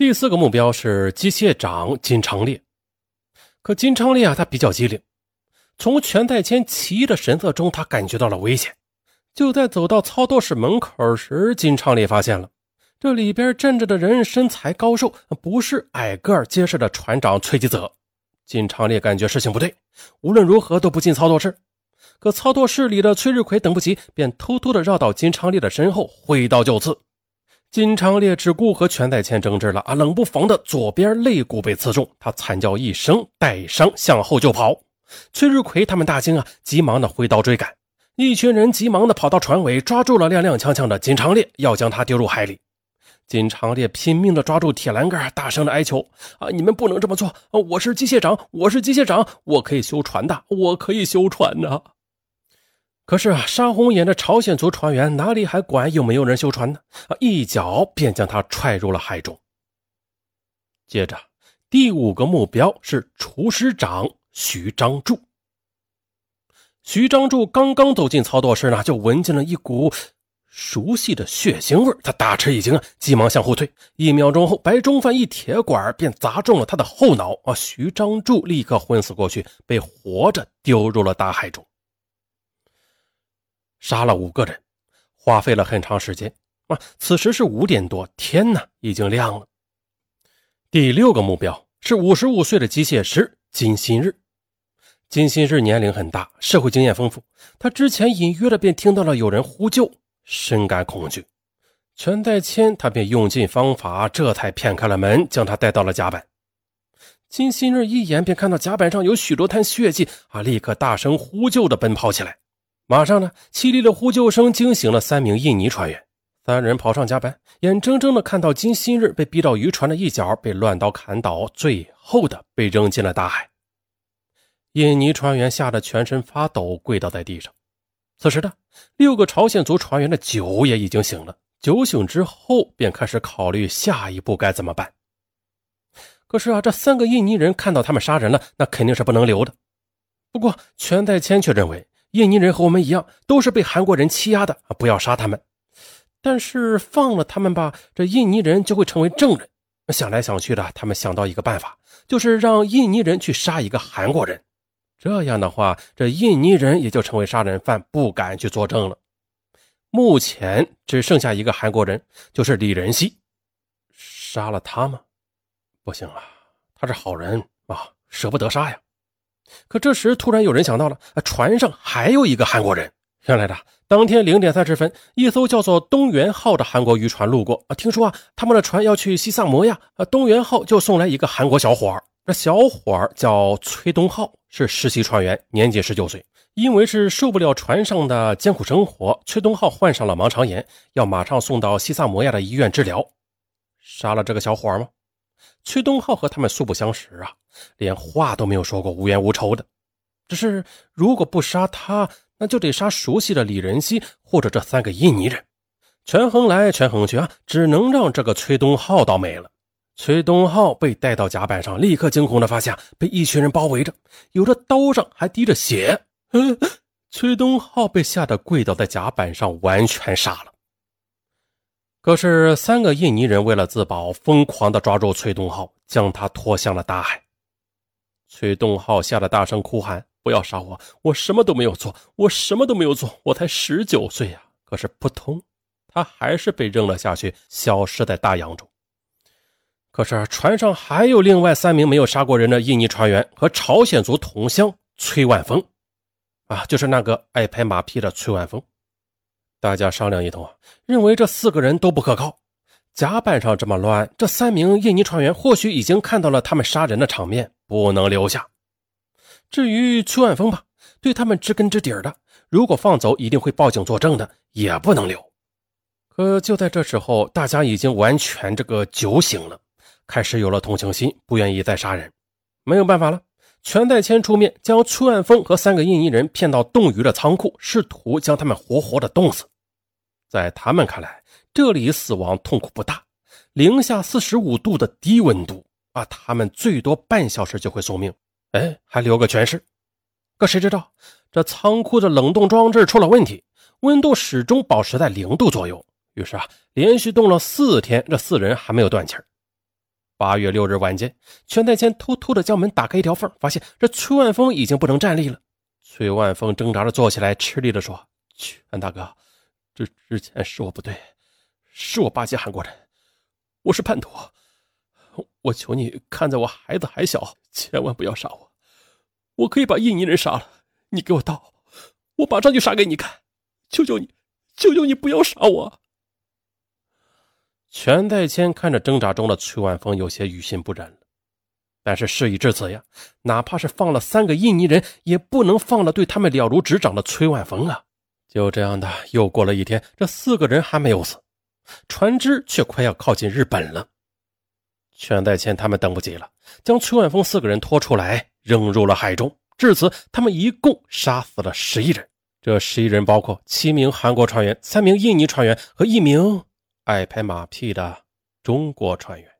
第四个目标是机械长金昌烈。可金昌烈啊，他比较机灵，从全代谦奇异的神色中，他感觉到了危险。就在走到操作室门口时，金昌烈发现了这里边站着的人身材高瘦，不是矮个儿结实的船长崔吉泽。金昌烈感觉事情不对，无论如何都不进操作室。可操作室里的崔日奎等不及，便偷偷的绕到金昌烈的身后，挥刀就刺。金昌烈只顾和全在谦争执了啊，冷不防的左边肋骨被刺中，他惨叫一声，带伤向后就跑。崔日奎他们大惊啊，急忙的挥刀追赶。一群人急忙的跑到船尾，抓住了踉踉跄跄的金昌烈，要将他丢入海里。金昌烈拼命的抓住铁栏杆，大声的哀求：“啊，你们不能这么做！我是机械长，我是机械长，我可以修船的，我可以修船的。”可是啊，杀红眼的朝鲜族船员哪里还管有没有人修船呢？啊，一脚便将他踹入了海中。接着，第五个目标是厨师长徐章柱。徐章柱刚刚走进操作室呢，就闻见了一股熟悉的血腥味他大吃一惊啊，急忙向后退。一秒钟后，白中范一铁管便砸中了他的后脑啊！徐章柱立刻昏死过去，被活着丢入了大海中。杀了五个人，花费了很长时间啊！此时是五点多，天呢已经亮了。第六个目标是五十五岁的机械师金新日。金新日年龄很大，社会经验丰富。他之前隐约的便听到了有人呼救，深感恐惧。全在谦他便用尽方法，这才骗开了门，将他带到了甲板。金新日一眼便看到甲板上有许多滩血迹啊，立刻大声呼救的奔跑起来。马上呢，凄厉的呼救声惊醒了三名印尼船员。三人跑上甲板，眼睁睁的看到金新日被逼到渔船的一角，被乱刀砍倒，最后的被扔进了大海。印尼船员吓得全身发抖，跪倒在地上。此时的六个朝鲜族船员的酒也已经醒了，酒醒之后便开始考虑下一步该怎么办。可是啊，这三个印尼人看到他们杀人了，那肯定是不能留的。不过全在谦却认为。印尼人和我们一样，都是被韩国人欺压的！不要杀他们，但是放了他们吧，这印尼人就会成为证人。想来想去的，他们想到一个办法，就是让印尼人去杀一个韩国人。这样的话，这印尼人也就成为杀人犯，不敢去作证了。目前只剩下一个韩国人，就是李仁熙。杀了他吗？不行啊，他是好人啊，舍不得杀呀。可这时，突然有人想到了，船上还有一个韩国人。原来的当天零点三十分，一艘叫做“东元号”的韩国渔船路过啊，听说啊，他们的船要去西萨摩亚啊，东元号就送来一个韩国小伙儿这小伙儿叫崔东浩，是实习船员，年仅十九岁。因为是受不了船上的艰苦生活，崔东浩患上了盲肠炎，要马上送到西萨摩亚的医院治疗。杀了这个小伙儿吗？崔东浩和他们素不相识啊，连话都没有说过，无冤无仇的。只是如果不杀他，那就得杀熟悉的李仁熙或者这三个印尼人。权衡来权衡去啊，只能让这个崔东浩倒霉了。崔东浩被带到甲板上，立刻惊恐的发现被一群人包围着，有的刀上还滴着血。崔东浩被吓得跪倒在甲板上，完全傻了。可是，三个印尼人为了自保，疯狂地抓住崔东浩，将他拖向了大海。崔东浩吓得大声哭喊：“不要杀我！我什么都没有做，我什么都没有做，我才十九岁呀！”可是扑通，他还是被扔了下去，消失在大洋中。可是船上还有另外三名没有杀过人的印尼船员和朝鲜族同乡崔万峰，啊，就是那个爱拍马屁的崔万峰。大家商量一通，认为这四个人都不可靠。甲板上这么乱，这三名印尼船员或许已经看到了他们杀人的场面，不能留下。至于邱万峰吧，对他们知根知底的，如果放走，一定会报警作证的，也不能留。可就在这时候，大家已经完全这个酒醒了，开始有了同情心，不愿意再杀人。没有办法了。全代谦出面，将崔万峰和三个印尼人骗到冻鱼的仓库，试图将他们活活的冻死。在他们看来，这里死亡痛苦不大，零下四十五度的低温度啊，他们最多半小时就会送命，哎，还留个全尸。可谁知道，这仓库的冷冻装置出了问题，温度始终保持在零度左右。于是啊，连续冻了四天，这四人还没有断气儿。八月六日晚间，全代谦偷偷的将门打开一条缝，发现这崔万峰已经不能站立了。崔万峰挣扎着坐起来，吃力的说：“全大哥，这之前是我不对，是我巴结韩国人，我是叛徒。我求你，看在我孩子还小，千万不要杀我。我可以把印尼人杀了，你给我刀，我马上就杀给你看。求求你，求求你不要杀我。”全代谦看着挣扎中的崔万峰，有些于心不忍了。但是事已至此呀，哪怕是放了三个印尼人，也不能放了对他们了如指掌的崔万峰啊！就这样的，又过了一天，这四个人还没有死，船只却快要靠近日本了。全代谦他们等不及了，将崔万峰四个人拖出来，扔入了海中。至此，他们一共杀死了十一人。这十一人包括七名韩国船员、三名印尼船员和一名。爱拍马屁的中国船员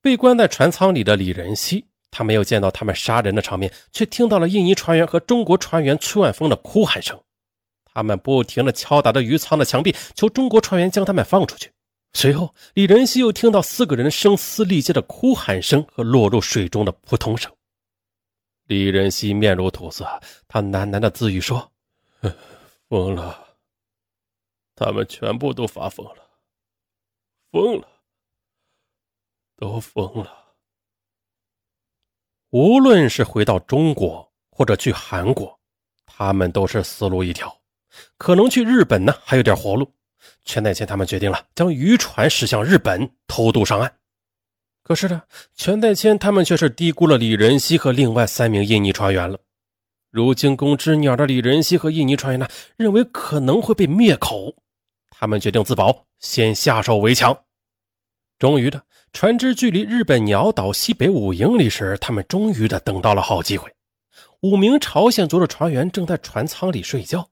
被关在船舱里的李仁熙，他没有见到他们杀人的场面，却听到了印尼船员和中国船员崔万峰的哭喊声。他们不停地敲打着鱼舱的墙壁，求中国船员将他们放出去。随后，李仁熙又听到四个人声嘶力竭的哭喊声和落入水中的扑通声。李仁熙面如土色，他喃喃的自语说：“疯了。”他们全部都发疯了，疯了，都疯了。无论是回到中国，或者去韩国，他们都是死路一条。可能去日本呢，还有点活路。全代谦他们决定了，将渔船驶向日本，偷渡上岸。可是呢，全代谦他们却是低估了李仁熙和另外三名印尼船员了。如惊弓之鸟的李仁熙和印尼船员呢，认为可能会被灭口。他们决定自保，先下手为强。终于的，船只距离日本鸟岛西北五英里时，他们终于的等到了好机会。五名朝鲜族的船员正在船舱里睡觉，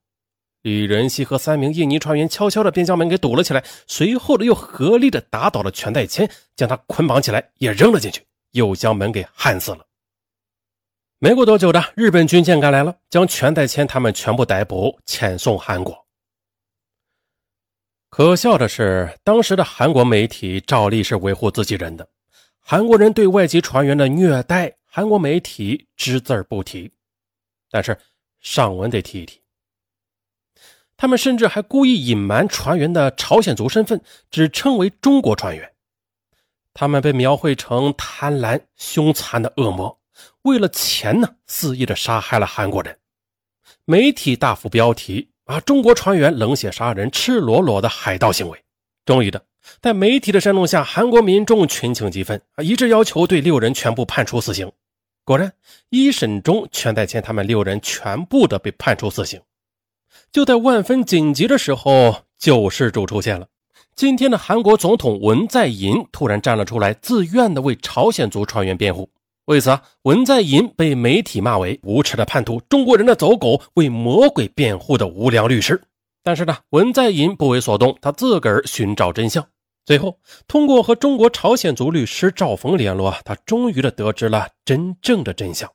李仁熙和三名印尼船员悄悄的便将门给堵了起来，随后的又合力的打倒了全代谦，将他捆绑起来，也扔了进去，又将门给焊死了。没过多久的，日本军舰赶来了，将全代谦他们全部逮捕，遣送韩国。可笑的是，当时的韩国媒体照例是维护自己人的。韩国人对外籍船员的虐待，韩国媒体只字不提。但是上文得提一提，他们甚至还故意隐瞒船员的朝鲜族身份，只称为中国船员。他们被描绘成贪婪凶残的恶魔，为了钱呢，肆意的杀害了韩国人。媒体大幅标题。啊！中国船员冷血杀人，赤裸裸的海盗行为。终于的，在媒体的煽动下，韩国民众群情激愤啊，一致要求对六人全部判处死刑。果然，一审中，全代谦他们六人全部的被判处死刑。就在万分紧急的时候，救世主出现了。今天的韩国总统文在寅突然站了出来，自愿的为朝鲜族船员辩护。为此，文在寅被媒体骂为无耻的叛徒、中国人的走狗、为魔鬼辩护的无良律师。但是呢，文在寅不为所动，他自个儿寻找真相。最后，通过和中国朝鲜族律师赵峰联络，他终于的得知了真正的真相。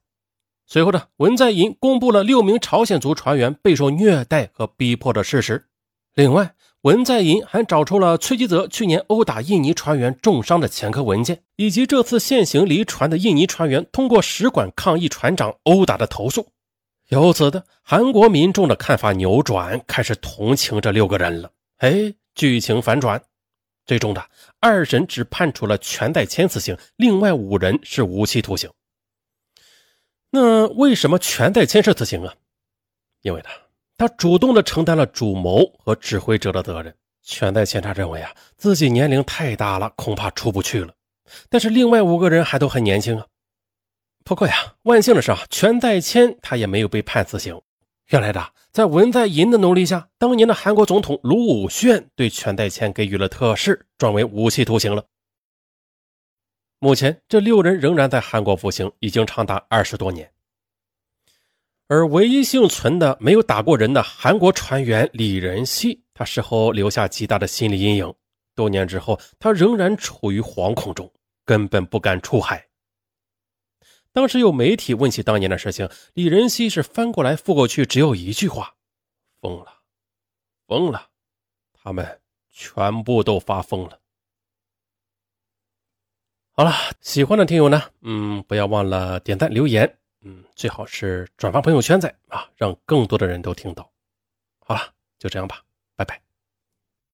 随后呢，文在寅公布了六名朝鲜族船员备受虐待和逼迫的事实。另外，文在寅还找出了崔吉泽去年殴打印尼船员重伤的前科文件，以及这次现行离船的印尼船员通过使馆抗议船长殴打的投诉。由此的，韩国民众的看法扭转，开始同情这六个人了。哎，剧情反转，最终的二审只判处了全代谦死刑，另外五人是无期徒刑。那为什么全代谦是死刑啊？因为呢？他主动的承担了主谋和指挥者的责任。全代谦他认为啊，自己年龄太大了，恐怕出不去了。但是另外五个人还都很年轻啊。不过呀，万幸的是啊，全代谦他也没有被判死刑。原来的，在文在寅的努力下，当年的韩国总统卢武铉对全代谦给予了特赦，转为无期徒刑了。目前这六人仍然在韩国服刑，已经长达二十多年。而唯一幸存的、没有打过人的韩国船员李仁熙，他事后留下极大的心理阴影。多年之后，他仍然处于惶恐中，根本不敢出海。当时有媒体问起当年的事情，李仁熙是翻过来覆过去，只有一句话：“疯了，疯了，他们全部都发疯了。”好了，喜欢的听友呢，嗯，不要忘了点赞留言，嗯，最好是转发朋友圈再啊，让更多的人都听到。好了，就这样吧，拜拜。